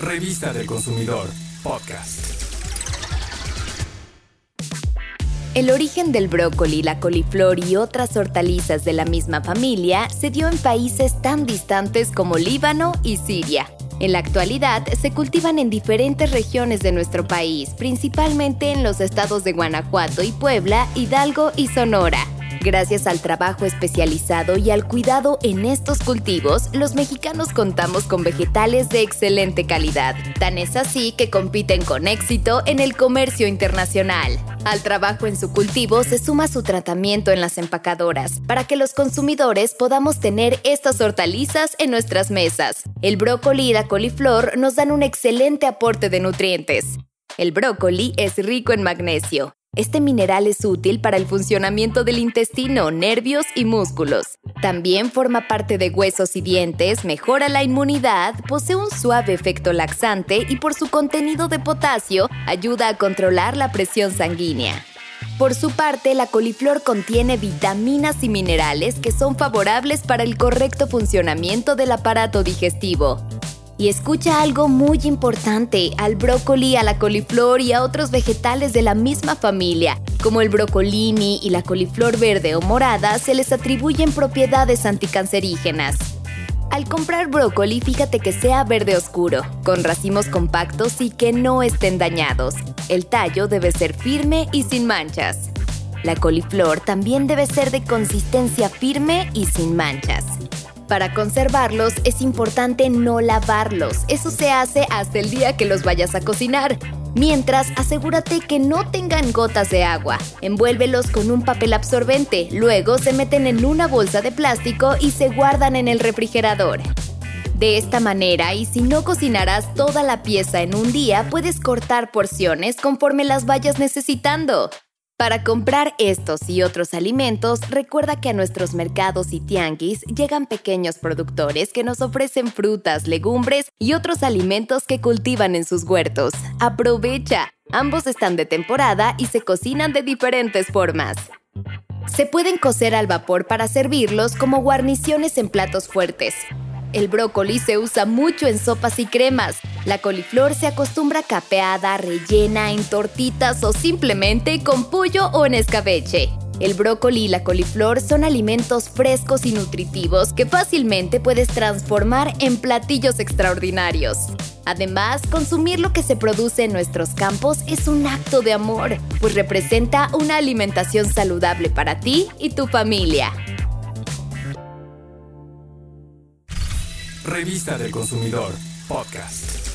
Revista del Consumidor, podcast. El origen del brócoli, la coliflor y otras hortalizas de la misma familia se dio en países tan distantes como Líbano y Siria. En la actualidad se cultivan en diferentes regiones de nuestro país, principalmente en los estados de Guanajuato y Puebla, Hidalgo y Sonora. Gracias al trabajo especializado y al cuidado en estos cultivos, los mexicanos contamos con vegetales de excelente calidad. Tan es así que compiten con éxito en el comercio internacional. Al trabajo en su cultivo se suma su tratamiento en las empacadoras, para que los consumidores podamos tener estas hortalizas en nuestras mesas. El brócoli y la coliflor nos dan un excelente aporte de nutrientes. El brócoli es rico en magnesio, este mineral es útil para el funcionamiento del intestino, nervios y músculos. También forma parte de huesos y dientes, mejora la inmunidad, posee un suave efecto laxante y por su contenido de potasio ayuda a controlar la presión sanguínea. Por su parte, la coliflor contiene vitaminas y minerales que son favorables para el correcto funcionamiento del aparato digestivo. Y escucha algo muy importante, al brócoli, a la coliflor y a otros vegetales de la misma familia, como el brocolini y la coliflor verde o morada, se les atribuyen propiedades anticancerígenas. Al comprar brócoli, fíjate que sea verde oscuro, con racimos compactos y que no estén dañados. El tallo debe ser firme y sin manchas. La coliflor también debe ser de consistencia firme y sin manchas. Para conservarlos es importante no lavarlos. Eso se hace hasta el día que los vayas a cocinar. Mientras, asegúrate que no tengan gotas de agua. Envuélvelos con un papel absorbente. Luego se meten en una bolsa de plástico y se guardan en el refrigerador. De esta manera, y si no cocinarás toda la pieza en un día, puedes cortar porciones conforme las vayas necesitando. Para comprar estos y otros alimentos, recuerda que a nuestros mercados y tianguis llegan pequeños productores que nos ofrecen frutas, legumbres y otros alimentos que cultivan en sus huertos. Aprovecha. Ambos están de temporada y se cocinan de diferentes formas. Se pueden cocer al vapor para servirlos como guarniciones en platos fuertes. El brócoli se usa mucho en sopas y cremas. La coliflor se acostumbra capeada, rellena, en tortitas o simplemente con pollo o en escabeche. El brócoli y la coliflor son alimentos frescos y nutritivos que fácilmente puedes transformar en platillos extraordinarios. Además, consumir lo que se produce en nuestros campos es un acto de amor, pues representa una alimentación saludable para ti y tu familia. Revista del Consumidor, podcast.